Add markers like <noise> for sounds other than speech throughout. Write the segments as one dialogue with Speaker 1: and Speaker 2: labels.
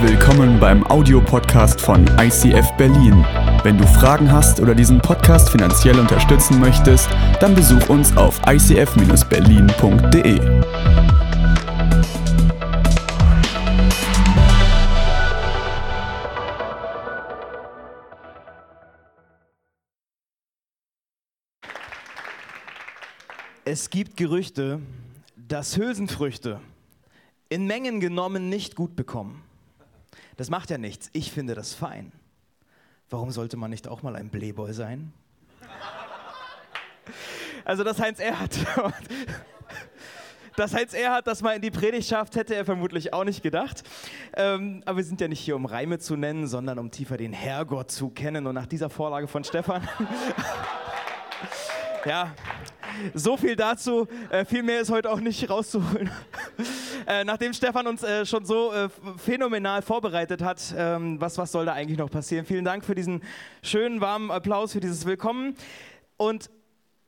Speaker 1: Willkommen beim Audiopodcast von ICF Berlin. Wenn du Fragen hast oder diesen Podcast finanziell unterstützen möchtest, dann besuch uns auf icf-berlin.de.
Speaker 2: Es gibt Gerüchte, dass Hülsenfrüchte in Mengen genommen nicht gut bekommen. Das macht ja nichts. Ich finde das fein. Warum sollte man nicht auch mal ein Playboy sein? Also, dass Heinz Erhardt, <laughs> dass Heinz Erhardt das mal in die Predigt schafft, hätte er vermutlich auch nicht gedacht. Ähm, aber wir sind ja nicht hier, um Reime zu nennen, sondern um tiefer den Herrgott zu kennen. Und nach dieser Vorlage von Stefan. <laughs> ja, so viel dazu. Äh, viel mehr ist heute auch nicht rauszuholen. Äh, nachdem Stefan uns äh, schon so äh, phänomenal vorbereitet hat, ähm, was, was soll da eigentlich noch passieren? Vielen Dank für diesen schönen, warmen Applaus, für dieses Willkommen. Und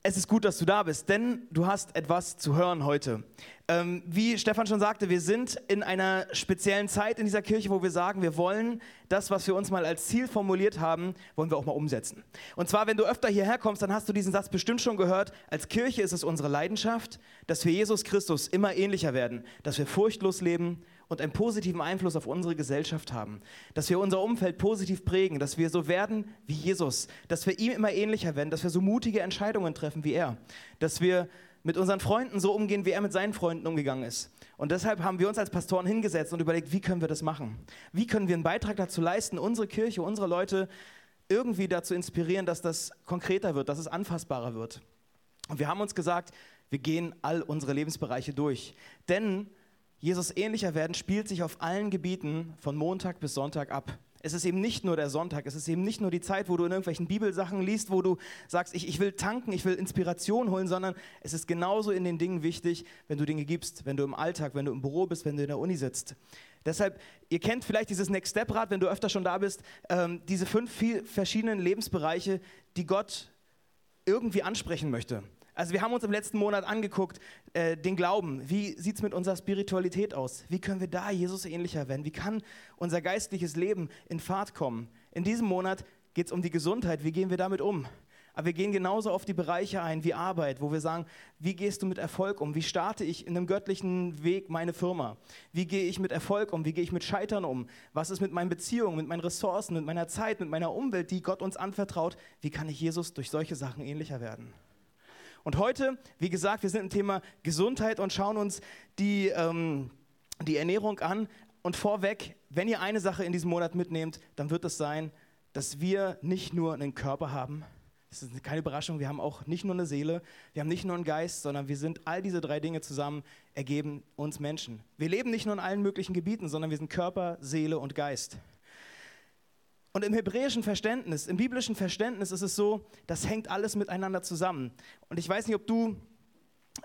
Speaker 2: es ist gut, dass du da bist, denn du hast etwas zu hören heute. Ähm, wie Stefan schon sagte, wir sind in einer speziellen Zeit in dieser Kirche, wo wir sagen, wir wollen das, was wir uns mal als Ziel formuliert haben, wollen wir auch mal umsetzen. Und zwar, wenn du öfter hierher kommst, dann hast du diesen Satz bestimmt schon gehört. Als Kirche ist es unsere Leidenschaft, dass wir Jesus Christus immer ähnlicher werden, dass wir furchtlos leben und einen positiven Einfluss auf unsere Gesellschaft haben, dass wir unser Umfeld positiv prägen, dass wir so werden wie Jesus, dass wir ihm immer ähnlicher werden, dass wir so mutige Entscheidungen treffen wie er, dass wir mit unseren Freunden so umgehen, wie er mit seinen Freunden umgegangen ist. Und deshalb haben wir uns als Pastoren hingesetzt und überlegt, wie können wir das machen? Wie können wir einen Beitrag dazu leisten, unsere Kirche, unsere Leute irgendwie dazu inspirieren, dass das konkreter wird, dass es anfassbarer wird? Und wir haben uns gesagt, wir gehen all unsere Lebensbereiche durch. Denn Jesus ähnlicher werden spielt sich auf allen Gebieten von Montag bis Sonntag ab. Es ist eben nicht nur der Sonntag, es ist eben nicht nur die Zeit, wo du in irgendwelchen Bibelsachen liest, wo du sagst, ich, ich will tanken, ich will Inspiration holen, sondern es ist genauso in den Dingen wichtig, wenn du Dinge gibst, wenn du im Alltag, wenn du im Büro bist, wenn du in der Uni sitzt. Deshalb, ihr kennt vielleicht dieses Next Step Rad, wenn du öfter schon da bist, ähm, diese fünf verschiedenen Lebensbereiche, die Gott irgendwie ansprechen möchte. Also wir haben uns im letzten Monat angeguckt, äh, den Glauben. Wie sieht es mit unserer Spiritualität aus? Wie können wir da Jesus ähnlicher werden? Wie kann unser geistliches Leben in Fahrt kommen? In diesem Monat geht es um die Gesundheit. Wie gehen wir damit um? Aber wir gehen genauso auf die Bereiche ein wie Arbeit, wo wir sagen, wie gehst du mit Erfolg um? Wie starte ich in einem göttlichen Weg meine Firma? Wie gehe ich mit Erfolg um? Wie gehe ich mit Scheitern um? Was ist mit meinen Beziehungen, mit meinen Ressourcen, mit meiner Zeit, mit meiner Umwelt, die Gott uns anvertraut? Wie kann ich Jesus durch solche Sachen ähnlicher werden? Und heute, wie gesagt, wir sind im Thema Gesundheit und schauen uns die, ähm, die Ernährung an. Und vorweg, wenn ihr eine Sache in diesem Monat mitnehmt, dann wird es sein, dass wir nicht nur einen Körper haben. Das ist keine Überraschung, wir haben auch nicht nur eine Seele, wir haben nicht nur einen Geist, sondern wir sind all diese drei Dinge zusammen, ergeben uns Menschen. Wir leben nicht nur in allen möglichen Gebieten, sondern wir sind Körper, Seele und Geist. Und im hebräischen Verständnis, im biblischen Verständnis ist es so, das hängt alles miteinander zusammen. Und ich weiß nicht, ob du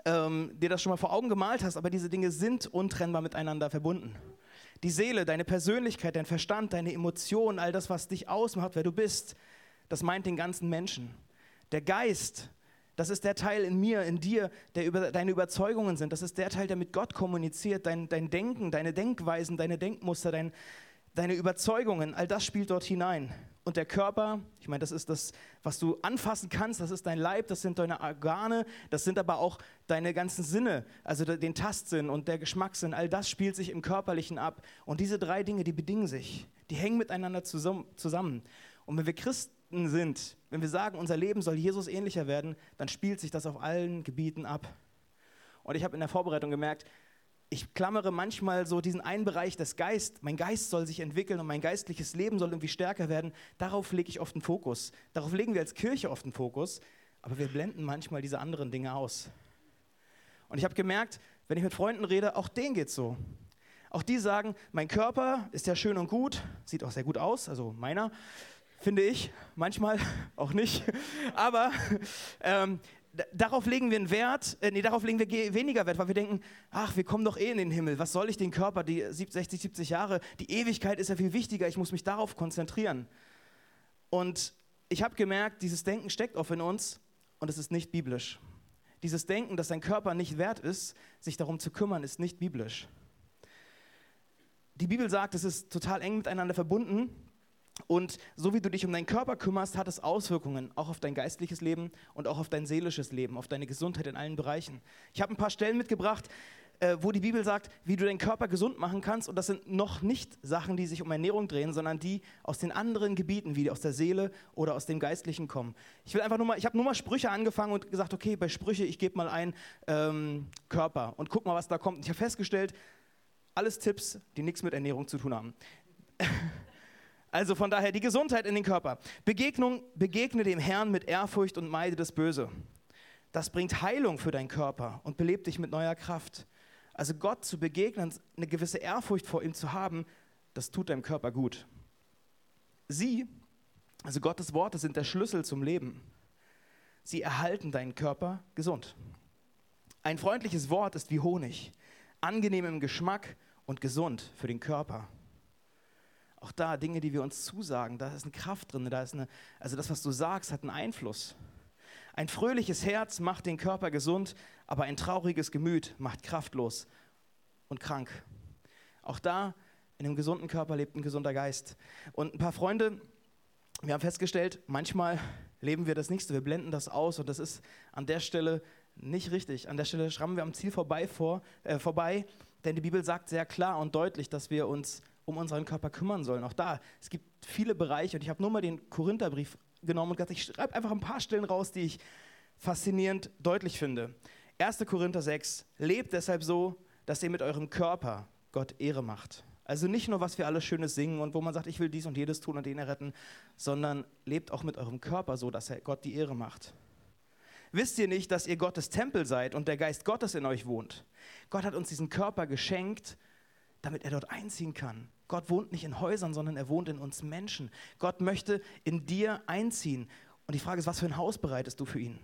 Speaker 2: ähm, dir das schon mal vor Augen gemalt hast, aber diese Dinge sind untrennbar miteinander verbunden. Die Seele, deine Persönlichkeit, dein Verstand, deine Emotionen, all das, was dich ausmacht, wer du bist, das meint den ganzen Menschen. Der Geist, das ist der Teil in mir, in dir, der über deine Überzeugungen sind. Das ist der Teil, der mit Gott kommuniziert. Dein, dein Denken, deine Denkweisen, deine Denkmuster, dein, deine Überzeugungen, all das spielt dort hinein. Und der Körper, ich meine, das ist das, was du anfassen kannst, das ist dein Leib, das sind deine Organe, das sind aber auch deine ganzen Sinne, also den Tastsinn und der Geschmackssinn, all das spielt sich im Körperlichen ab. Und diese drei Dinge, die bedingen sich, die hängen miteinander zusammen. Und wenn wir Christen sind, wenn wir sagen, unser Leben soll Jesus ähnlicher werden, dann spielt sich das auf allen Gebieten ab. Und ich habe in der Vorbereitung gemerkt, ich klammere manchmal so diesen einen Bereich des Geist, mein Geist soll sich entwickeln und mein geistliches Leben soll irgendwie stärker werden. Darauf lege ich oft einen Fokus. Darauf legen wir als Kirche oft einen Fokus, aber wir blenden manchmal diese anderen Dinge aus. Und ich habe gemerkt, wenn ich mit Freunden rede, auch denen geht es so. Auch die sagen, mein Körper ist ja schön und gut, sieht auch sehr gut aus, also meiner, finde ich, manchmal <laughs> auch nicht. Aber ähm, darauf legen wir einen Wert, äh, nee, darauf legen wir weniger Wert, weil wir denken, ach, wir kommen doch eh in den Himmel. Was soll ich den Körper, die 60, 70 Jahre, die Ewigkeit ist ja viel wichtiger, ich muss mich darauf konzentrieren. Und ich habe gemerkt, dieses Denken steckt oft in uns und es ist nicht biblisch. Dieses Denken, dass dein Körper nicht wert ist, sich darum zu kümmern, ist nicht biblisch. die Bibel sagt, es ist total eng miteinander verbunden. Und so wie du dich um deinen Körper kümmerst, hat es Auswirkungen auch auf dein geistliches Leben und auch auf dein seelisches Leben, auf deine Gesundheit in allen Bereichen. Ich habe ein paar Stellen mitgebracht, äh, wo die Bibel sagt, wie du deinen Körper gesund machen kannst. Und das sind noch nicht Sachen, die sich um Ernährung drehen, sondern die aus den anderen Gebieten, wie aus der Seele oder aus dem Geistlichen kommen. Ich will einfach nur mal, ich habe nur mal Sprüche angefangen und gesagt, okay, bei Sprüche, ich gebe mal ein ähm, Körper und guck mal, was da kommt. Und ich habe festgestellt, alles Tipps, die nichts mit Ernährung zu tun haben. <laughs> Also von daher die Gesundheit in den Körper. Begegnung, begegne dem Herrn mit Ehrfurcht und meide das Böse. Das bringt Heilung für deinen Körper und belebt dich mit neuer Kraft. Also Gott zu begegnen, eine gewisse Ehrfurcht vor ihm zu haben, das tut deinem Körper gut. Sie, also Gottes Worte, sind der Schlüssel zum Leben. Sie erhalten deinen Körper gesund. Ein freundliches Wort ist wie Honig, angenehm im Geschmack und gesund für den Körper. Auch da Dinge, die wir uns zusagen, da ist eine Kraft drin, da ist eine, also das, was du sagst, hat einen Einfluss. Ein fröhliches Herz macht den Körper gesund, aber ein trauriges Gemüt macht kraftlos und krank. Auch da, in einem gesunden Körper lebt ein gesunder Geist. Und ein paar Freunde, wir haben festgestellt, manchmal leben wir das nicht so, wir blenden das aus und das ist an der Stelle nicht richtig. An der Stelle schrammen wir am Ziel vorbei, vor, äh, vorbei, denn die Bibel sagt sehr klar und deutlich, dass wir uns um unseren Körper kümmern sollen. Auch da, es gibt viele Bereiche und ich habe nur mal den Korintherbrief genommen und gesagt, ich schreibe einfach ein paar Stellen raus, die ich faszinierend deutlich finde. 1. Korinther 6, lebt deshalb so, dass ihr mit eurem Körper Gott Ehre macht. Also nicht nur, was wir alles Schönes singen und wo man sagt, ich will dies und jedes tun und den erretten, sondern lebt auch mit eurem Körper so, dass Gott die Ehre macht. Wisst ihr nicht, dass ihr Gottes Tempel seid und der Geist Gottes in euch wohnt? Gott hat uns diesen Körper geschenkt, damit er dort einziehen kann. Gott wohnt nicht in Häusern, sondern er wohnt in uns Menschen. Gott möchte in dir einziehen. Und die Frage ist, was für ein Haus bereitest du für ihn?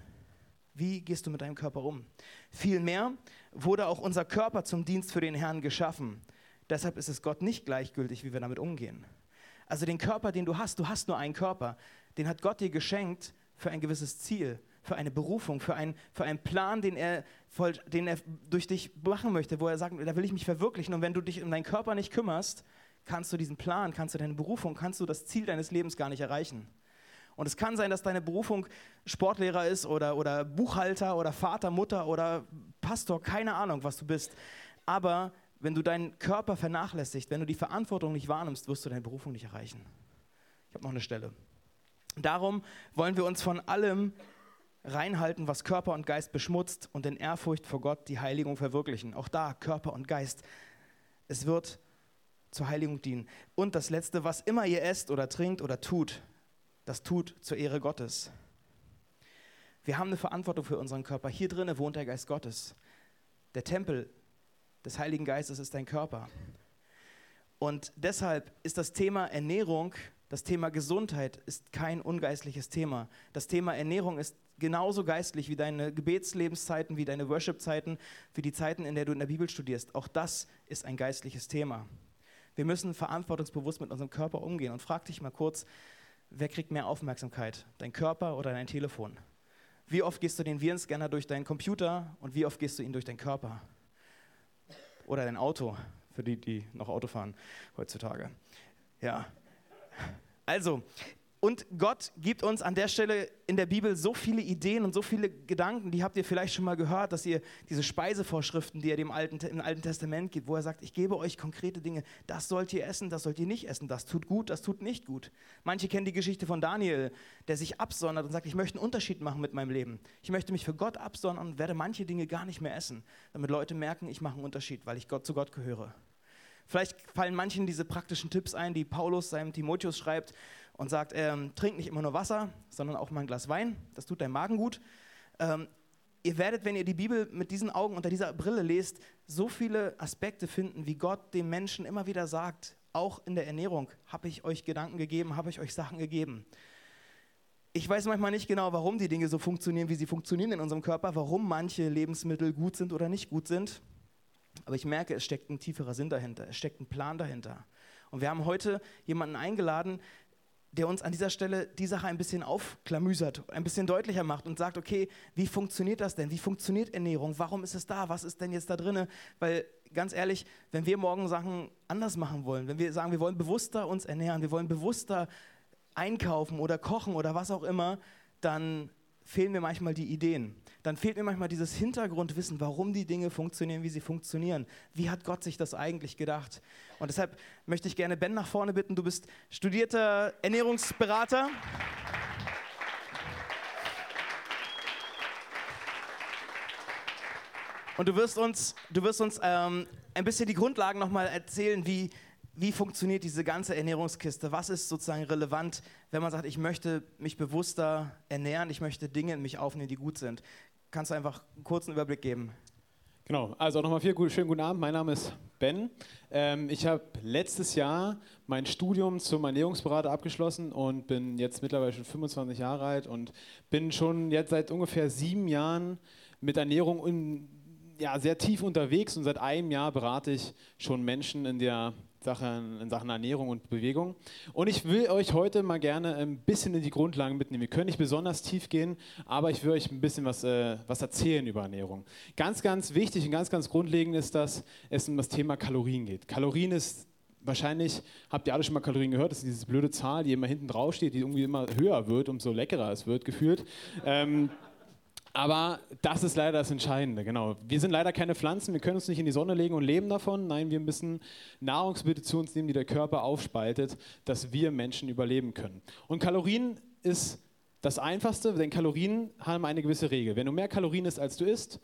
Speaker 2: Wie gehst du mit deinem Körper um? Vielmehr wurde auch unser Körper zum Dienst für den Herrn geschaffen. Deshalb ist es Gott nicht gleichgültig, wie wir damit umgehen. Also den Körper, den du hast, du hast nur einen Körper, den hat Gott dir geschenkt für ein gewisses Ziel, für eine Berufung, für, ein, für einen Plan, den er, den er durch dich machen möchte, wo er sagt, da will ich mich verwirklichen. Und wenn du dich um deinen Körper nicht kümmerst, kannst du diesen Plan, kannst du deine Berufung, kannst du das Ziel deines Lebens gar nicht erreichen. Und es kann sein, dass deine Berufung Sportlehrer ist oder, oder Buchhalter oder Vater, Mutter oder Pastor, keine Ahnung, was du bist. Aber wenn du deinen Körper vernachlässigst, wenn du die Verantwortung nicht wahrnimmst, wirst du deine Berufung nicht erreichen. Ich habe noch eine Stelle. Darum wollen wir uns von allem reinhalten, was Körper und Geist beschmutzt und in Ehrfurcht vor Gott die Heiligung verwirklichen. Auch da Körper und Geist. Es wird zur Heiligung dienen. Und das Letzte, was immer ihr esst oder trinkt oder tut, das tut zur Ehre Gottes. Wir haben eine Verantwortung für unseren Körper. Hier drinnen wohnt der Geist Gottes. Der Tempel des Heiligen Geistes ist dein Körper. Und deshalb ist das Thema Ernährung, das Thema Gesundheit ist kein ungeistliches Thema. Das Thema Ernährung ist genauso geistlich wie deine Gebetslebenszeiten, wie deine Worshipzeiten, wie die Zeiten, in der du in der Bibel studierst. Auch das ist ein geistliches Thema. Wir müssen verantwortungsbewusst mit unserem Körper umgehen. Und frag dich mal kurz, wer kriegt mehr Aufmerksamkeit? Dein Körper oder dein Telefon? Wie oft gehst du den Virenscanner durch deinen Computer und wie oft gehst du ihn durch deinen Körper? Oder dein Auto, für die, die noch Auto fahren heutzutage. Ja. Also, und Gott gibt uns an der Stelle in der Bibel so viele Ideen und so viele Gedanken, die habt ihr vielleicht schon mal gehört, dass ihr diese Speisevorschriften, die er dem Alten, im Alten Testament gibt, wo er sagt, ich gebe euch konkrete Dinge, das sollt ihr essen, das sollt ihr nicht essen, das tut gut, das tut nicht gut. Manche kennen die Geschichte von Daniel, der sich absondert und sagt, ich möchte einen Unterschied machen mit meinem Leben. Ich möchte mich für Gott absondern und werde manche Dinge gar nicht mehr essen, damit Leute merken, ich mache einen Unterschied, weil ich Gott zu Gott gehöre. Vielleicht fallen manchen diese praktischen Tipps ein, die Paulus seinem Timotheus schreibt, und sagt, ähm, trink nicht immer nur Wasser, sondern auch mal ein Glas Wein, das tut deinem Magen gut. Ähm, ihr werdet, wenn ihr die Bibel mit diesen Augen unter dieser Brille lest, so viele Aspekte finden, wie Gott dem Menschen immer wieder sagt, auch in der Ernährung habe ich euch Gedanken gegeben, habe ich euch Sachen gegeben. Ich weiß manchmal nicht genau, warum die Dinge so funktionieren, wie sie funktionieren in unserem Körper, warum manche Lebensmittel gut sind oder nicht gut sind. Aber ich merke, es steckt ein tieferer Sinn dahinter, es steckt ein Plan dahinter. Und wir haben heute jemanden eingeladen, der uns an dieser Stelle die Sache ein bisschen aufklamüsert, ein bisschen deutlicher macht und sagt, okay, wie funktioniert das denn? Wie funktioniert Ernährung? Warum ist es da? Was ist denn jetzt da drin? Weil ganz ehrlich, wenn wir morgen Sachen anders machen wollen, wenn wir sagen, wir wollen bewusster uns ernähren, wir wollen bewusster einkaufen oder kochen oder was auch immer, dann fehlen mir manchmal die Ideen. Dann fehlt mir manchmal dieses Hintergrundwissen, warum die Dinge funktionieren, wie sie funktionieren. Wie hat Gott sich das eigentlich gedacht? Und deshalb möchte ich gerne Ben nach vorne bitten. Du bist studierter Ernährungsberater. Und du wirst uns, du wirst uns ähm, ein bisschen die Grundlagen nochmal erzählen, wie, wie funktioniert diese ganze Ernährungskiste? Was ist sozusagen relevant, wenn man sagt, ich möchte mich bewusster ernähren, ich möchte Dinge in mich aufnehmen, die gut sind? Kannst du einfach einen kurzen Überblick geben?
Speaker 3: Genau, also nochmal viel schönen guten Abend. Mein Name ist Ben. Ähm, ich habe letztes Jahr mein Studium zum Ernährungsberater abgeschlossen und bin jetzt mittlerweile schon 25 Jahre alt und bin schon jetzt seit ungefähr sieben Jahren mit Ernährung in, ja, sehr tief unterwegs und seit einem Jahr berate ich schon Menschen in der Sachen, in Sachen Ernährung und Bewegung. Und ich will euch heute mal gerne ein bisschen in die Grundlagen mitnehmen. Wir können nicht besonders tief gehen, aber ich will euch ein bisschen was, äh, was erzählen über Ernährung. Ganz, ganz wichtig und ganz, ganz grundlegend ist, dass es um das Thema Kalorien geht. Kalorien ist Wahrscheinlich habt ihr alle schon mal Kalorien gehört. Das ist diese blöde Zahl, die immer hinten drauf steht, die irgendwie immer höher wird, umso leckerer es wird, gefühlt. Ähm, aber das ist leider das Entscheidende, genau. Wir sind leider keine Pflanzen, wir können uns nicht in die Sonne legen und leben davon. Nein, wir müssen Nahrungsmittel zu uns nehmen, die der Körper aufspaltet, dass wir Menschen überleben können. Und Kalorien ist das Einfachste, denn Kalorien haben eine gewisse Regel. Wenn du mehr Kalorien isst, als du isst,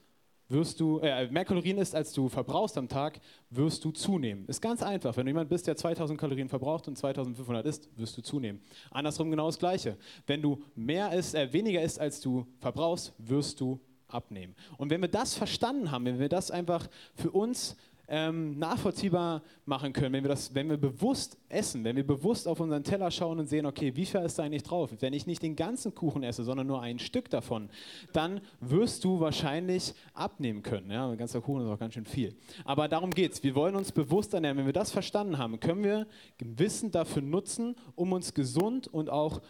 Speaker 3: wirst du, äh, mehr Kalorien isst, als du verbrauchst am Tag, wirst du zunehmen. Ist ganz einfach. Wenn du jemand bist, der 2000 Kalorien verbraucht und 2500 isst, wirst du zunehmen. Andersrum genau das Gleiche. Wenn du mehr isst, äh, weniger isst, als du verbrauchst, wirst du abnehmen. Und wenn wir das verstanden haben, wenn wir das einfach für uns ähm, nachvollziehbar machen können, wenn wir, das, wenn wir bewusst essen, wenn wir bewusst auf unseren Teller schauen und sehen, okay, wie viel ist da eigentlich drauf? Wenn ich nicht den ganzen Kuchen esse, sondern nur ein Stück davon, dann wirst du wahrscheinlich abnehmen können. Ja, ein ganzer Kuchen ist auch ganz schön viel. Aber darum geht es. Wir wollen uns bewusst ernähren. Wenn wir das verstanden haben, können wir Wissen dafür nutzen, um uns gesund und auch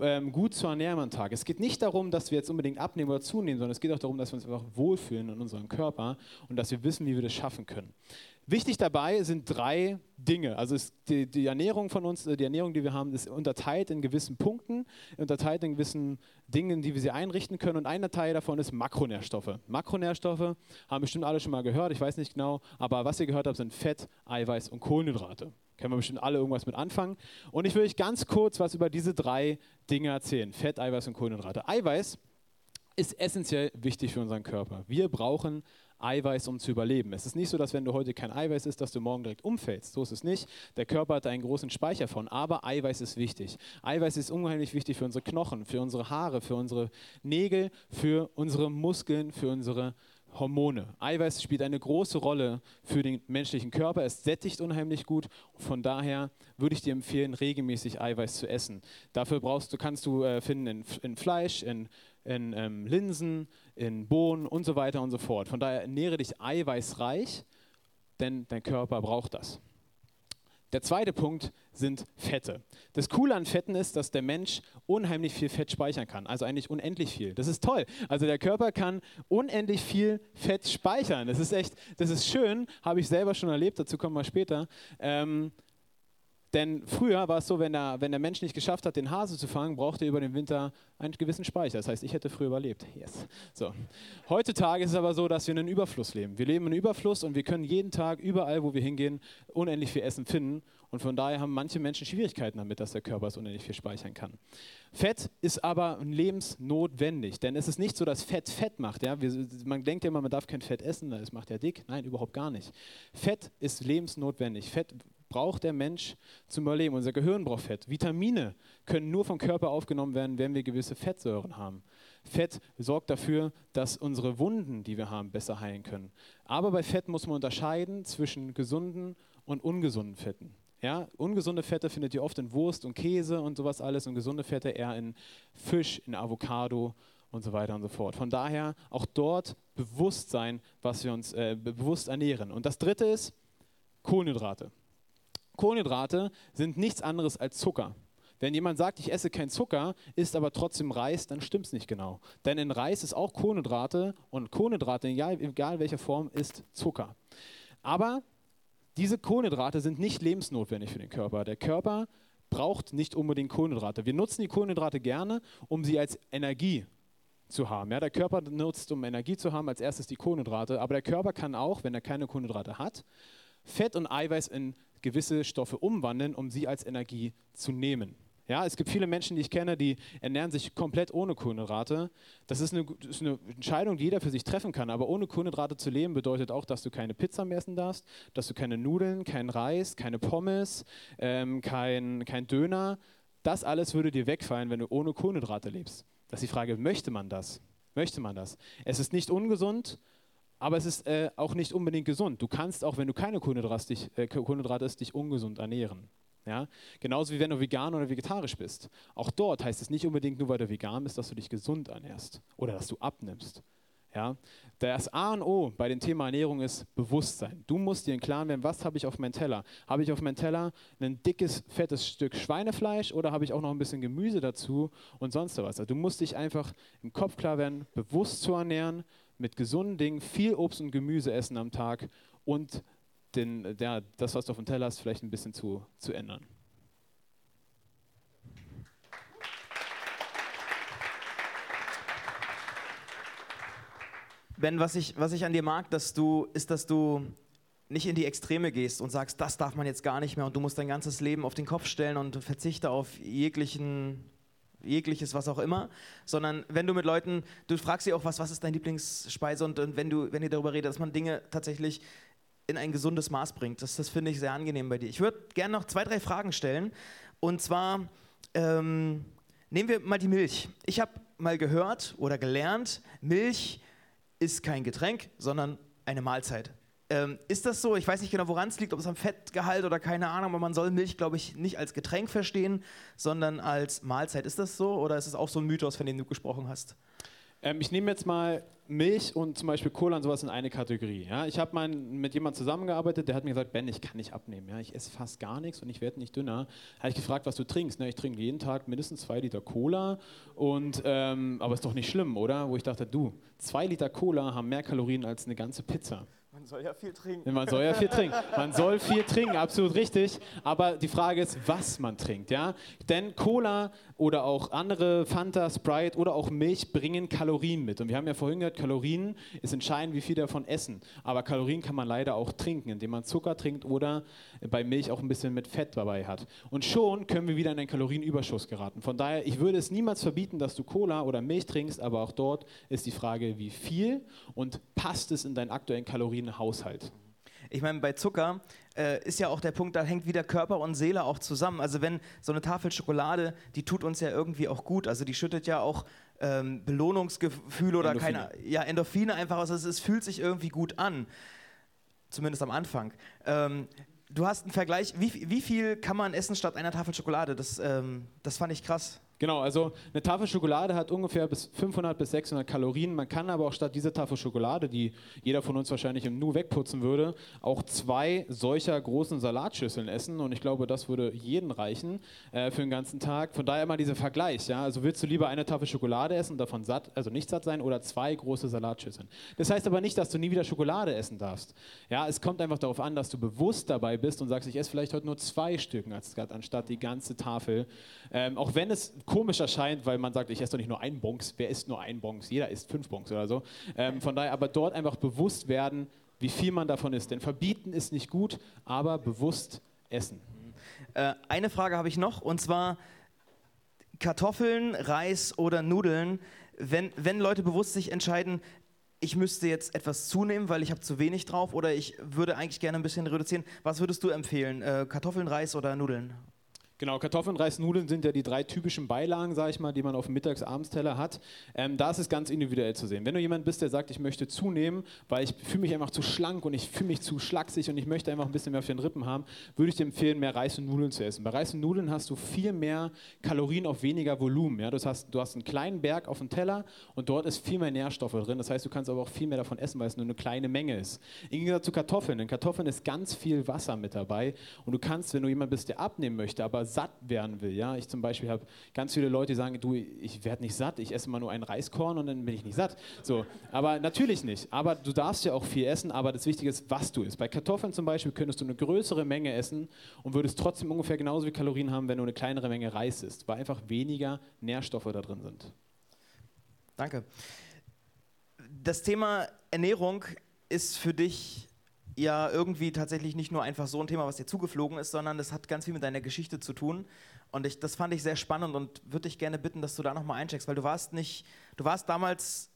Speaker 3: ähm, gut zu ernähren am Tag. Es geht nicht darum, dass wir jetzt unbedingt abnehmen oder zunehmen, sondern es geht auch darum, dass wir uns einfach wohlfühlen in unserem Körper und dass wir wissen, wie wir das schaffen können. Wichtig dabei sind drei Dinge. Also die, die, Ernährung von uns, die Ernährung, die wir haben, ist unterteilt in gewissen Punkten, unterteilt in gewissen Dingen, die wir sie einrichten können. Und ein Teil davon ist Makronährstoffe. Makronährstoffe haben bestimmt alle schon mal gehört, ich weiß nicht genau, aber was ihr gehört habt, sind Fett, Eiweiß und Kohlenhydrate. Können wir bestimmt alle irgendwas mit anfangen. Und ich will euch ganz kurz was über diese drei Dinge erzählen. Fett, Eiweiß und Kohlenhydrate. Eiweiß ist essentiell wichtig für unseren Körper. Wir brauchen Eiweiß, um zu überleben. Es ist nicht so, dass wenn du heute kein Eiweiß isst, dass du morgen direkt umfällst. So ist es nicht. Der Körper hat einen großen Speicher von, aber Eiweiß ist wichtig. Eiweiß ist unheimlich wichtig für unsere Knochen, für unsere Haare, für unsere Nägel, für unsere Muskeln, für unsere Hormone. Eiweiß spielt eine große Rolle für den menschlichen Körper. Es sättigt unheimlich gut. Von daher würde ich dir empfehlen, regelmäßig Eiweiß zu essen. Dafür brauchst du, kannst du äh, finden in, in, Fleisch, in, in ähm, Linsen, in Bohnen und so weiter und so fort. Von daher ernähre dich eiweißreich, denn dein Körper braucht das. Der zweite Punkt sind Fette. Das Coole an Fetten ist, dass der Mensch unheimlich viel Fett speichern kann, also eigentlich unendlich viel. Das ist toll. Also der Körper kann unendlich viel Fett speichern. Das ist echt, das ist schön, habe ich selber schon erlebt, dazu kommen wir später. Ähm, denn früher war es so, wenn der, wenn der Mensch nicht geschafft hat, den Hase zu fangen, brauchte er über den Winter einen gewissen Speicher. Das heißt, ich hätte früher überlebt. Yes. So. Heutzutage ist es aber so, dass wir einen Überfluss leben. Wir leben in Überfluss und wir können jeden Tag überall, wo wir hingehen, unendlich viel Essen finden. Und von daher haben manche Menschen Schwierigkeiten damit, dass der Körper es unendlich viel speichern kann. Fett ist aber lebensnotwendig, denn es ist nicht so, dass Fett Fett macht. Ja? Wir, man denkt ja immer, man darf kein Fett essen, das macht ja dick. Nein, überhaupt gar nicht. Fett ist lebensnotwendig. Fett braucht der Mensch zum Überleben. Unser Gehirn braucht Fett. Vitamine können nur vom Körper aufgenommen werden, wenn wir gewisse Fettsäuren haben. Fett sorgt dafür, dass unsere Wunden, die wir haben, besser heilen können. Aber bei Fett muss man unterscheiden zwischen gesunden und ungesunden Fetten. Ja, ungesunde Fette findet ihr oft in Wurst und Käse und sowas alles und gesunde Fette eher in Fisch, in Avocado und so weiter und so fort. Von daher auch dort bewusst sein, was wir uns äh, bewusst ernähren. Und das dritte ist Kohlenhydrate. Kohlenhydrate sind nichts anderes als Zucker. Wenn jemand sagt, ich esse keinen Zucker, isst aber trotzdem Reis, dann stimmt es nicht genau. Denn in Reis ist auch Kohlenhydrate und Kohlenhydrate, egal, egal welcher Form, ist Zucker. Aber diese Kohlenhydrate sind nicht lebensnotwendig für den Körper. Der Körper braucht nicht unbedingt Kohlenhydrate. Wir nutzen die Kohlenhydrate gerne, um sie als Energie zu haben. Ja, der Körper nutzt, um Energie zu haben, als erstes die Kohlenhydrate, aber der Körper kann auch, wenn er keine Kohlenhydrate hat, Fett und Eiweiß in gewisse Stoffe umwandeln, um sie als Energie zu nehmen. Ja, es gibt viele Menschen, die ich kenne, die ernähren sich komplett ohne Kohlenhydrate. Das ist, eine, ist eine, Entscheidung, die jeder für sich treffen kann. Aber ohne Kohlenhydrate zu leben bedeutet auch, dass du keine Pizza mehr essen darfst, dass du keine Nudeln, kein Reis, keine Pommes, ähm, kein, kein Döner. Das alles würde dir wegfallen, wenn du ohne Kohlenhydrate lebst. Das ist die Frage, möchte man das? Möchte man das? Es ist nicht ungesund, aber es ist äh, auch nicht unbedingt gesund. Du kannst auch, wenn du keine Kohlenhydrate, dich, äh, Kohlenhydrate isst, dich ungesund ernähren. Ja? Genauso wie wenn du vegan oder vegetarisch bist. Auch dort heißt es nicht unbedingt nur, weil du vegan bist, dass du dich gesund ernährst oder dass du abnimmst. Ja? Das A und O bei dem Thema Ernährung ist Bewusstsein. Du musst dir im Klaren werden, was habe ich auf meinem Teller? Habe ich auf meinem Teller ein dickes, fettes Stück Schweinefleisch oder habe ich auch noch ein bisschen Gemüse dazu und sonst was? Also du musst dich einfach im Kopf klar werden, bewusst zu ernähren, mit gesunden Dingen, viel Obst und Gemüse essen am Tag und den, der, das, was du auf dem Teller hast, vielleicht ein bisschen zu, zu ändern.
Speaker 2: Ben, was ich, was ich an dir mag, dass du, ist, dass du nicht in die Extreme gehst und sagst, das darf man jetzt gar nicht mehr und du musst dein ganzes Leben auf den Kopf stellen und verzichte auf jeglichen, jegliches, was auch immer, sondern wenn du mit Leuten, du fragst sie auch, was, was ist dein Lieblingsspeise und, und wenn, du, wenn ihr darüber redet, dass man Dinge tatsächlich in ein gesundes Maß bringt. Das, das finde ich sehr angenehm bei dir. Ich würde gerne noch zwei, drei Fragen stellen und zwar ähm, nehmen wir mal die Milch. Ich habe mal gehört oder gelernt, Milch ist kein Getränk, sondern eine Mahlzeit. Ähm, ist das so? Ich weiß nicht genau, woran es liegt, ob es am Fettgehalt oder keine Ahnung, aber man soll Milch, glaube ich, nicht als Getränk verstehen, sondern als Mahlzeit. Ist das so oder ist es auch so ein Mythos, von dem du gesprochen hast?
Speaker 3: Ähm, ich nehme jetzt mal Milch und zum Beispiel Cola und sowas in eine Kategorie. Ja? Ich habe mit jemandem zusammengearbeitet, der hat mir gesagt, Ben, ich kann nicht abnehmen. Ja? Ich esse fast gar nichts und ich werde nicht dünner. Habe ich gefragt, was du trinkst. Na, ich trinke jeden Tag mindestens zwei Liter Cola. Und, ähm, aber ist doch nicht schlimm, oder? Wo ich dachte, du, zwei Liter Cola haben mehr Kalorien als eine ganze Pizza.
Speaker 2: Man soll ja viel trinken.
Speaker 3: Man soll ja viel trinken. Man soll viel trinken, absolut richtig. Aber die Frage ist, was man trinkt. Ja? Denn Cola oder auch andere Fanta, Sprite oder auch Milch bringen Kalorien mit. Und wir haben ja vorhin gehört, Kalorien ist entscheidend, wie viel davon essen. Aber Kalorien kann man leider auch trinken, indem man Zucker trinkt oder bei Milch auch ein bisschen mit Fett dabei hat. Und schon können wir wieder in einen Kalorienüberschuss geraten. Von daher, ich würde es niemals verbieten, dass du Cola oder Milch trinkst, aber auch dort ist die Frage, wie viel und passt es in deinen aktuellen Kalorien Haushalt.
Speaker 2: Ich meine, bei Zucker äh, ist ja auch der Punkt, da hängt wieder Körper und Seele auch zusammen. Also wenn so eine Tafel Schokolade, die tut uns ja irgendwie auch gut. Also die schüttet ja auch ähm, Belohnungsgefühle oder Endorphine. keine, ja Endorphine einfach aus. Also es fühlt sich irgendwie gut an, zumindest am Anfang. Ähm, du hast einen Vergleich. Wie, wie, viel kann man essen statt einer Tafel Schokolade? Das, ähm, das fand ich krass.
Speaker 3: Genau, also eine Tafel Schokolade hat ungefähr bis 500 bis 600 Kalorien. Man kann aber auch statt dieser Tafel Schokolade, die jeder von uns wahrscheinlich im Nu wegputzen würde, auch zwei solcher großen Salatschüsseln essen. Und ich glaube, das würde jeden reichen äh, für den ganzen Tag. Von daher immer dieser Vergleich. Ja? Also willst du lieber eine Tafel Schokolade essen davon satt, also nicht satt sein, oder zwei große Salatschüsseln. Das heißt aber nicht, dass du nie wieder Schokolade essen darfst. Ja, es kommt einfach darauf an, dass du bewusst dabei bist und sagst, ich esse vielleicht heute nur zwei Stücken anstatt die ganze Tafel. Ähm, auch wenn es komisch erscheint, weil man sagt, ich esse doch nicht nur einen Bonks. Wer isst nur einen Bonks? Jeder isst fünf Bonks oder so. Ähm, von daher aber dort einfach bewusst werden, wie viel man davon isst. Denn verbieten ist nicht gut, aber bewusst essen.
Speaker 2: Äh, eine Frage habe ich noch und zwar Kartoffeln, Reis oder Nudeln. Wenn, wenn Leute bewusst sich entscheiden, ich müsste jetzt etwas zunehmen, weil ich habe zu wenig drauf oder ich würde eigentlich gerne ein bisschen reduzieren. Was würdest du empfehlen? Äh, Kartoffeln, Reis oder Nudeln?
Speaker 3: Genau, Kartoffeln, Reis, Nudeln sind ja die drei typischen Beilagen, sage ich mal, die man auf dem Mittags-Abendsteller hat. Ähm, da ist es ganz individuell zu sehen. Wenn du jemand bist, der sagt, ich möchte zunehmen, weil ich fühle mich einfach zu schlank und ich fühle mich zu schlaksig und ich möchte einfach ein bisschen mehr auf den Rippen haben, würde ich dir empfehlen, mehr Reis und Nudeln zu essen. Bei Reis und Nudeln hast du viel mehr Kalorien auf weniger Volumen. Ja? Das heißt, du hast einen kleinen Berg auf dem Teller und dort ist viel mehr Nährstoffe drin. Das heißt, du kannst aber auch viel mehr davon essen, weil es nur eine kleine Menge ist. Im Gegensatz zu Kartoffeln. In Kartoffeln ist ganz viel Wasser mit dabei und du kannst, wenn du jemand bist, der abnehmen möchte, aber satt werden will. Ja? Ich zum Beispiel habe ganz viele Leute, die sagen, du, ich werde nicht satt, ich esse mal nur ein Reiskorn und dann bin ich nicht satt. So, aber natürlich nicht. Aber du darfst ja auch viel essen, aber das Wichtige ist, was du isst. Bei Kartoffeln zum Beispiel könntest du eine größere Menge essen und würdest trotzdem ungefähr genauso viel Kalorien haben, wenn du eine kleinere Menge Reis isst, weil einfach weniger Nährstoffe da drin sind.
Speaker 2: Danke. Das Thema Ernährung ist für dich ja irgendwie tatsächlich nicht nur einfach so ein Thema, was dir zugeflogen ist, sondern es hat ganz viel mit deiner Geschichte zu tun. Und ich, das fand ich sehr spannend und würde dich gerne bitten, dass du da nochmal eincheckst, weil du warst nicht, du warst damals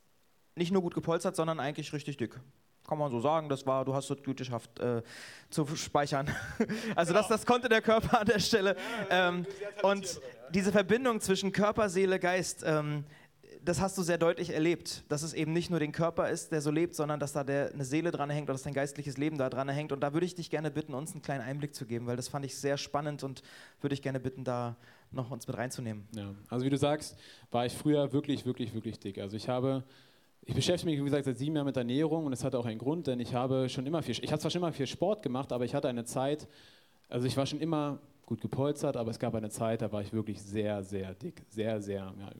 Speaker 2: nicht nur gut gepolstert, sondern eigentlich richtig dick. Kann man so sagen, das war, du hast es gut geschafft äh, zu speichern. also genau. das, das konnte der Körper an der Stelle. Ähm, und diese Verbindung zwischen Körper, Seele, Geist, ähm, das hast du sehr deutlich erlebt, dass es eben nicht nur den Körper ist, der so lebt, sondern dass da der, eine Seele dran hängt oder dass dein geistliches Leben da dran hängt. Und da würde ich dich gerne bitten, uns einen kleinen Einblick zu geben, weil das fand ich sehr spannend und würde ich gerne bitten, da noch uns mit reinzunehmen.
Speaker 3: Ja, also wie du sagst, war ich früher wirklich, wirklich, wirklich dick. Also ich habe ich beschäftige mich, wie gesagt, seit sieben Jahren mit Ernährung und es hat auch einen Grund, denn ich habe schon immer viel, ich habe zwar schon immer viel Sport gemacht, aber ich hatte eine Zeit, also ich war schon immer gut gepolstert, aber es gab eine Zeit, da war ich wirklich sehr, sehr dick, sehr, sehr, ja,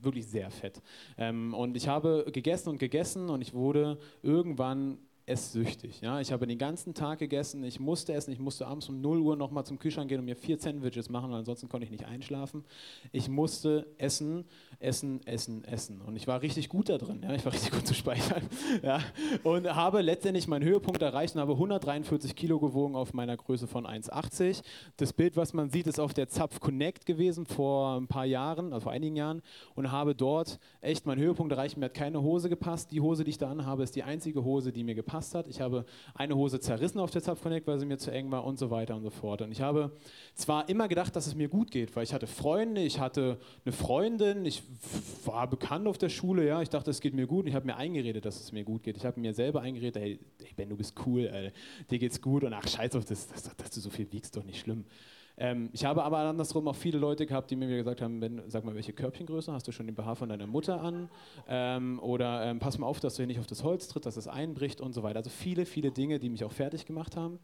Speaker 3: wirklich sehr fett. Ähm, und ich habe gegessen und gegessen und ich wurde irgendwann esssüchtig. Ja? Ich habe den ganzen Tag gegessen, ich musste essen, ich musste abends um 0 Uhr nochmal zum Kühlschrank gehen und mir vier Sandwiches machen, weil ansonsten konnte ich nicht einschlafen. Ich musste essen, essen, essen, essen. Und ich war richtig gut da drin, ja? ich war richtig gut zu speichern. <laughs> Ja? Und habe letztendlich meinen Höhepunkt erreicht und habe 143 Kilo gewogen auf meiner Größe von 1,80. Das Bild, was man sieht, ist auf der Zapf Connect gewesen vor ein paar Jahren, also vor einigen Jahren, und habe dort echt meinen Höhepunkt erreicht. Mir hat keine Hose gepasst. Die Hose, die ich da anhabe, ist die einzige Hose, die mir gepasst gepasst hat. Ich habe eine Hose zerrissen auf der Zapfconnect, weil sie mir zu eng war und so weiter und so fort. Und ich habe zwar immer gedacht, dass es mir gut geht, weil ich hatte Freunde, ich hatte eine Freundin, ich war bekannt auf der Schule, ja, ich dachte, es geht mir gut und ich habe mir eingeredet, dass es mir gut geht. Ich habe mir selber eingeredet, hey, hey Ben, du bist cool, ey, dir geht's gut und ach, scheiß auf das, das, dass du so viel wiegst, doch nicht schlimm. Ähm, ich habe aber andersrum auch viele Leute gehabt, die mir gesagt haben, wenn, sag mal, welche Körbchengröße hast du schon den BH von deiner Mutter an? Ähm, oder ähm, pass mal auf, dass du hier nicht auf das Holz tritt, dass es einbricht und so weiter. Also viele, viele Dinge, die mich auch fertig gemacht haben.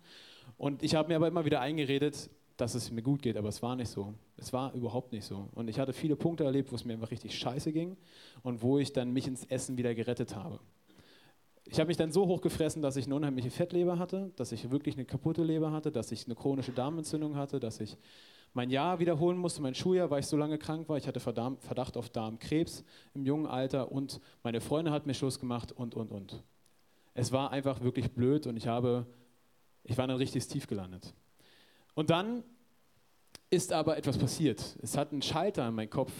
Speaker 3: Und ich habe mir aber immer wieder eingeredet, dass es mir gut geht, aber es war nicht so. Es war überhaupt nicht so. Und ich hatte viele Punkte erlebt, wo es mir einfach richtig scheiße ging und wo ich dann mich ins Essen wieder gerettet habe ich habe mich dann so hochgefressen, dass ich eine unheimliche Fettleber hatte, dass ich wirklich eine kaputte Leber hatte, dass ich eine chronische Darmentzündung hatte, dass ich mein Jahr wiederholen musste, mein Schuljahr, weil ich so lange krank war. Ich hatte Verdacht auf Darmkrebs im jungen Alter und meine Freundin hat mir Schluss gemacht und, und, und. Es war einfach wirklich blöd und ich habe, ich war dann richtig tief gelandet. Und dann ist aber etwas passiert. Es hat einen Schalter in meinem Kopf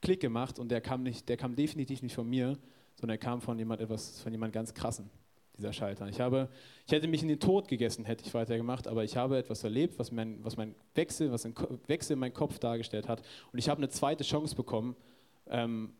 Speaker 3: Klick gemacht und der kam, nicht, der kam definitiv nicht von mir, sondern er kam von jemand etwas, von jemand ganz krassen, dieser Schalter. Ich, habe, ich hätte mich in den Tod gegessen, hätte ich weitergemacht, aber ich habe etwas erlebt, was mein, was mein Wechsel, was ein Wechsel in meinem Kopf dargestellt hat. Und ich habe eine zweite Chance bekommen, ähm,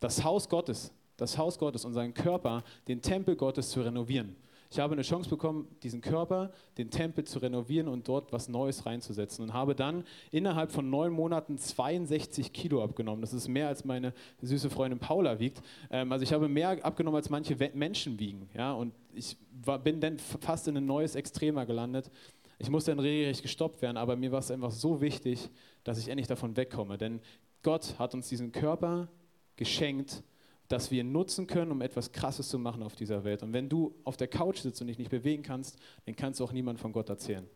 Speaker 3: das Haus Gottes, das Haus Gottes, unseren Körper, den Tempel Gottes zu renovieren. Ich habe eine Chance bekommen, diesen Körper, den Tempel zu renovieren und dort was Neues reinzusetzen und habe dann innerhalb von neun Monaten 62 Kilo abgenommen. Das ist mehr als meine süße Freundin Paula wiegt. Ähm, also ich habe mehr abgenommen als manche Menschen wiegen. Und ich bin dann fast in ein neues Extremer gelandet. Ich musste dann regelrecht gestoppt werden, aber mir war es einfach so wichtig, dass ich endlich davon wegkomme. Denn Gott hat uns diesen Körper geschenkt, das wir nutzen können, um etwas Krasses zu machen auf dieser Welt. Und wenn du auf der Couch sitzt und dich nicht bewegen kannst, dann kannst du auch niemand von Gott erzählen.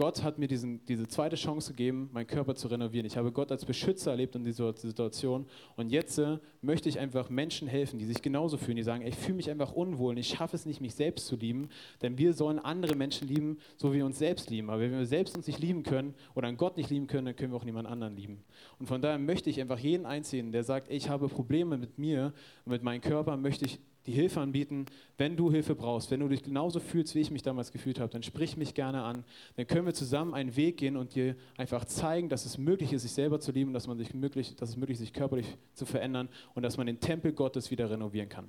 Speaker 3: Gott hat mir diesen, diese zweite Chance gegeben, meinen Körper zu renovieren. Ich habe Gott als Beschützer erlebt in dieser Situation. Und jetzt äh, möchte ich einfach Menschen helfen, die sich genauso fühlen, die sagen, ey, ich fühle mich einfach unwohl und ich schaffe es nicht, mich selbst zu lieben. Denn wir sollen andere Menschen lieben, so wie wir uns selbst lieben. Aber wenn wir selbst uns nicht lieben können oder an Gott nicht lieben können, dann können wir auch niemand anderen lieben. Und von daher möchte ich einfach jeden Einzigen, der sagt, ey, ich habe Probleme mit mir und mit meinem Körper, möchte ich die Hilfe anbieten. Wenn du Hilfe brauchst, wenn du dich genauso fühlst, wie ich mich damals gefühlt habe, dann sprich mich gerne an. Dann können wir zusammen einen Weg gehen und dir einfach zeigen, dass es möglich ist, sich selber zu lieben, dass, man sich möglich, dass es möglich ist, sich körperlich zu verändern und dass man den Tempel Gottes wieder renovieren kann.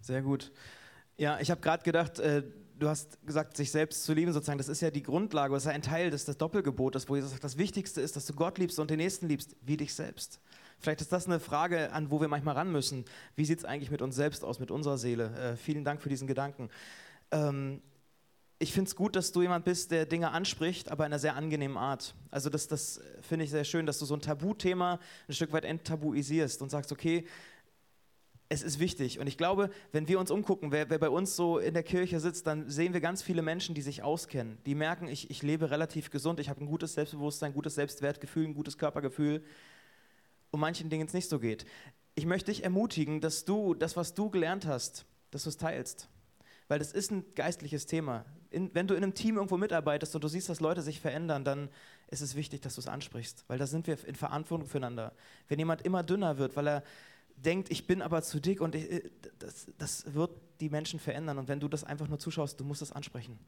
Speaker 2: Sehr gut. Ja, ich habe gerade gedacht, äh, du hast gesagt, sich selbst zu lieben, sozusagen, das ist ja die Grundlage, das ist ja ein Teil des, des Doppelgebotes, wo Jesus sagt, das Wichtigste ist, dass du Gott liebst und den Nächsten liebst, wie dich selbst. Vielleicht ist das eine Frage, an wo wir manchmal ran müssen. Wie sieht es eigentlich mit uns selbst aus, mit unserer Seele? Äh, vielen Dank für diesen Gedanken. Ähm, ich finde es gut, dass du jemand bist, der Dinge anspricht, aber in einer sehr angenehmen Art. Also das, das finde ich sehr schön, dass du so ein Tabuthema ein Stück weit enttabuisierst und sagst, okay, es ist wichtig. Und ich glaube, wenn wir uns umgucken, wer, wer, bei uns so in der Kirche sitzt, dann sehen wir ganz viele Menschen, die sich auskennen, die merken, ich, ich lebe relativ gesund, ich habe ein gutes Selbstbewusstsein, ein gutes Selbstwertgefühl, ein gutes Körpergefühl und manchen Dingen es nicht so geht. Ich möchte dich ermutigen, dass du das, was du gelernt hast, dass du es teilst. Weil das ist ein geistliches Thema. In, wenn du in einem Team irgendwo mitarbeitest und du siehst, dass Leute sich verändern, dann ist es wichtig, dass du es ansprichst. Weil da sind wir in Verantwortung füreinander. Wenn jemand immer dünner wird, weil er denkt, ich bin aber zu dick und ich, äh, das, das wird die Menschen verändern. Und wenn du das einfach nur zuschaust, du musst das ansprechen.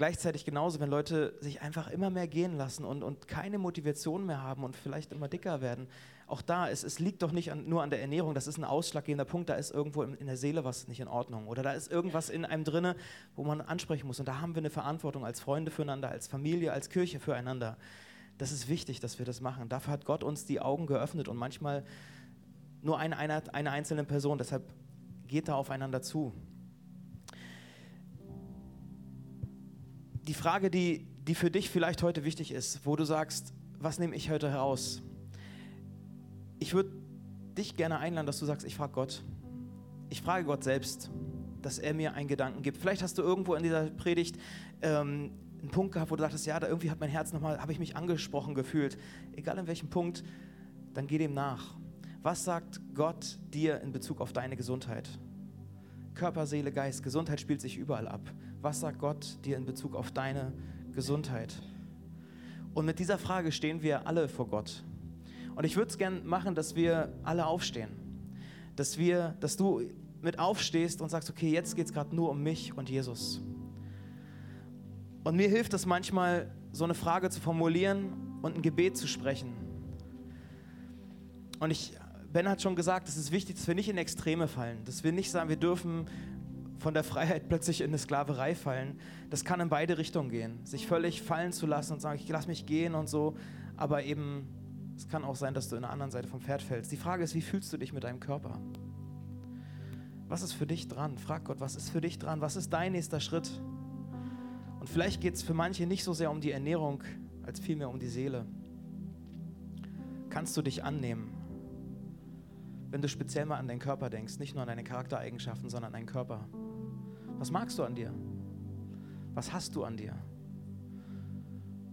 Speaker 2: Gleichzeitig genauso, wenn Leute sich einfach immer mehr gehen lassen und, und keine Motivation mehr haben und vielleicht immer dicker werden. Auch da, es, es liegt doch nicht an, nur an der Ernährung, das ist ein ausschlaggebender Punkt, da ist irgendwo in, in der Seele was nicht in Ordnung. Oder da ist irgendwas in einem drinne, wo man ansprechen muss. Und da haben wir eine Verantwortung als Freunde füreinander, als Familie, als Kirche füreinander. Das ist wichtig, dass wir das machen. Dafür hat Gott uns die Augen geöffnet und manchmal nur eine, eine, eine einzelne Person. Deshalb geht da aufeinander zu. Die Frage, die, die für dich vielleicht heute wichtig ist, wo du sagst, was nehme ich heute heraus? Ich würde dich gerne einladen, dass du sagst, ich frage Gott. Ich frage Gott selbst, dass er mir einen Gedanken gibt. Vielleicht hast du irgendwo in dieser Predigt ähm, einen Punkt gehabt, wo du dachtest, ja, da irgendwie hat mein Herz nochmal, habe ich mich angesprochen gefühlt. Egal in welchem Punkt, dann geh dem nach. Was sagt Gott dir in Bezug auf deine Gesundheit? Körper, Seele, Geist. Gesundheit spielt sich überall ab. Was sagt Gott dir in Bezug auf deine Gesundheit? Und mit dieser Frage stehen wir alle vor Gott. Und ich würde es gerne machen, dass wir alle aufstehen. Dass, wir, dass du mit aufstehst und sagst, okay, jetzt geht es gerade nur um mich und Jesus. Und mir hilft es manchmal, so eine Frage zu formulieren und ein Gebet zu sprechen. Und ich Ben hat schon gesagt, es ist wichtig, dass wir nicht in Extreme fallen, dass wir nicht sagen, wir dürfen von der Freiheit plötzlich in eine Sklaverei fallen. Das kann in beide Richtungen gehen. Sich völlig fallen zu lassen und sagen, ich lasse mich gehen und so, aber eben, es kann auch sein, dass du in der anderen Seite vom Pferd fällst. Die Frage ist, wie fühlst du dich mit deinem Körper? Was ist für dich dran? Frag Gott, was ist für dich dran? Was ist dein nächster Schritt? Und vielleicht geht es für manche nicht so sehr um die Ernährung, als vielmehr um die Seele. Kannst du dich annehmen? wenn du speziell mal an deinen Körper denkst, nicht nur an deine Charaktereigenschaften, sondern an deinen Körper. Was magst du an dir? Was hast du an dir?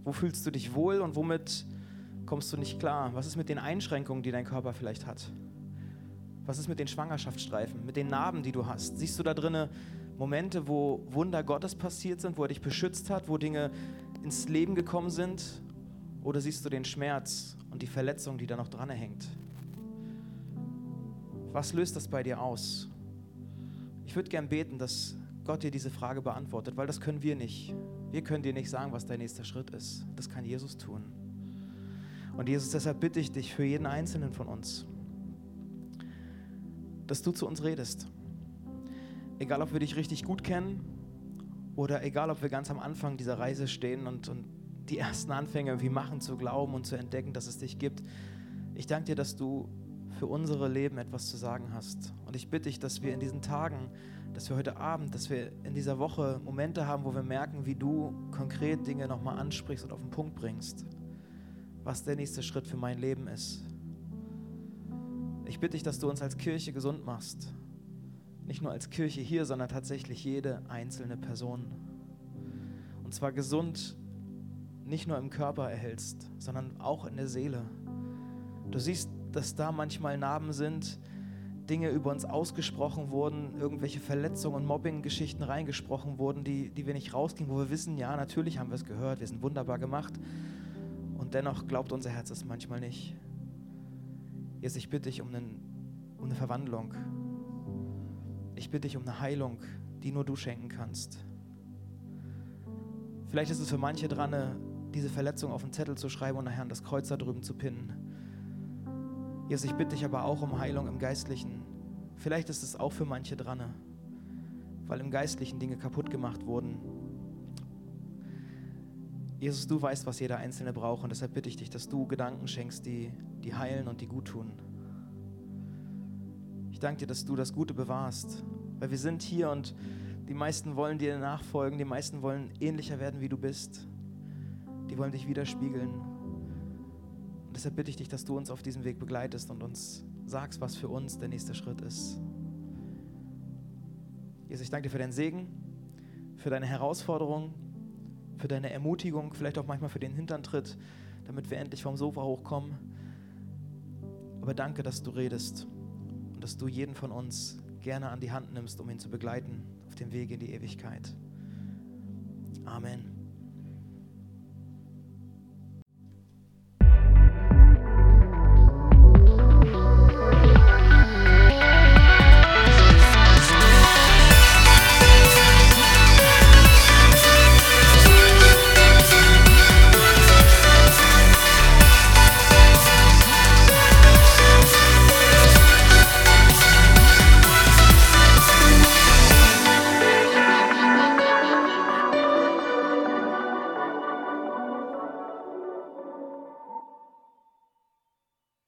Speaker 2: Wo fühlst du dich wohl und womit kommst du nicht klar? Was ist mit den Einschränkungen, die dein Körper vielleicht hat? Was ist mit den Schwangerschaftsstreifen, mit den Narben, die du hast? Siehst du da drinnen Momente, wo Wunder Gottes passiert sind, wo er dich beschützt hat, wo Dinge ins Leben gekommen sind? Oder siehst du den Schmerz und die Verletzung, die da noch dran hängt? Was löst das bei dir aus? Ich würde gern beten, dass Gott dir diese Frage beantwortet, weil das können wir nicht. Wir können dir nicht sagen, was dein nächster Schritt ist. Das kann Jesus tun. Und Jesus, deshalb bitte ich dich für jeden Einzelnen von uns, dass du zu uns redest. Egal, ob wir dich richtig gut kennen oder egal, ob wir ganz am Anfang dieser Reise stehen und, und die ersten Anfänge irgendwie machen, zu glauben und zu entdecken, dass es dich gibt. Ich danke dir, dass du für unsere Leben etwas zu sagen hast. Und ich bitte dich, dass wir in diesen Tagen, dass wir heute Abend, dass wir in dieser Woche Momente haben, wo wir merken, wie du konkret Dinge nochmal ansprichst und auf den Punkt bringst, was der nächste Schritt für mein Leben ist. Ich bitte dich, dass du uns als Kirche gesund machst. Nicht nur als Kirche hier, sondern tatsächlich jede einzelne Person. Und zwar gesund nicht nur im Körper erhältst, sondern auch in der Seele. Du siehst dass da manchmal Narben sind, Dinge über uns ausgesprochen wurden, irgendwelche Verletzungen und Mobbing-Geschichten reingesprochen wurden, die, die wir nicht rausgingen, wo wir wissen, ja, natürlich haben wir es gehört, wir sind wunderbar gemacht. Und dennoch glaubt unser Herz es manchmal nicht. Jesus, ich bitte dich um, einen, um eine Verwandlung. Ich bitte dich um eine Heilung, die nur du schenken kannst. Vielleicht ist es für manche dran, diese Verletzung auf den Zettel zu schreiben und nachher an das Kreuz da drüben zu pinnen. Jesus, ich bitte dich aber auch um Heilung im Geistlichen. Vielleicht ist es auch für manche dran, weil im Geistlichen Dinge kaputt gemacht wurden. Jesus, du weißt, was jeder Einzelne braucht und deshalb bitte ich dich, dass du Gedanken schenkst, die, die heilen und die gut tun. Ich danke dir, dass du das Gute bewahrst, weil wir sind hier und Die meisten wollen dir nachfolgen, die meisten wollen ähnlicher werden, wie du bist. Die wollen dich widerspiegeln. Deshalb bitte ich dich, dass du uns auf diesem Weg begleitest und uns sagst, was für uns der nächste Schritt ist. Jesus, ich danke dir für deinen Segen, für deine Herausforderung, für deine Ermutigung, vielleicht auch manchmal für den Hinterntritt, damit wir endlich vom Sofa hochkommen. Aber danke, dass du redest und dass du jeden von uns gerne an die Hand nimmst, um ihn zu begleiten auf dem Weg in die Ewigkeit. Amen.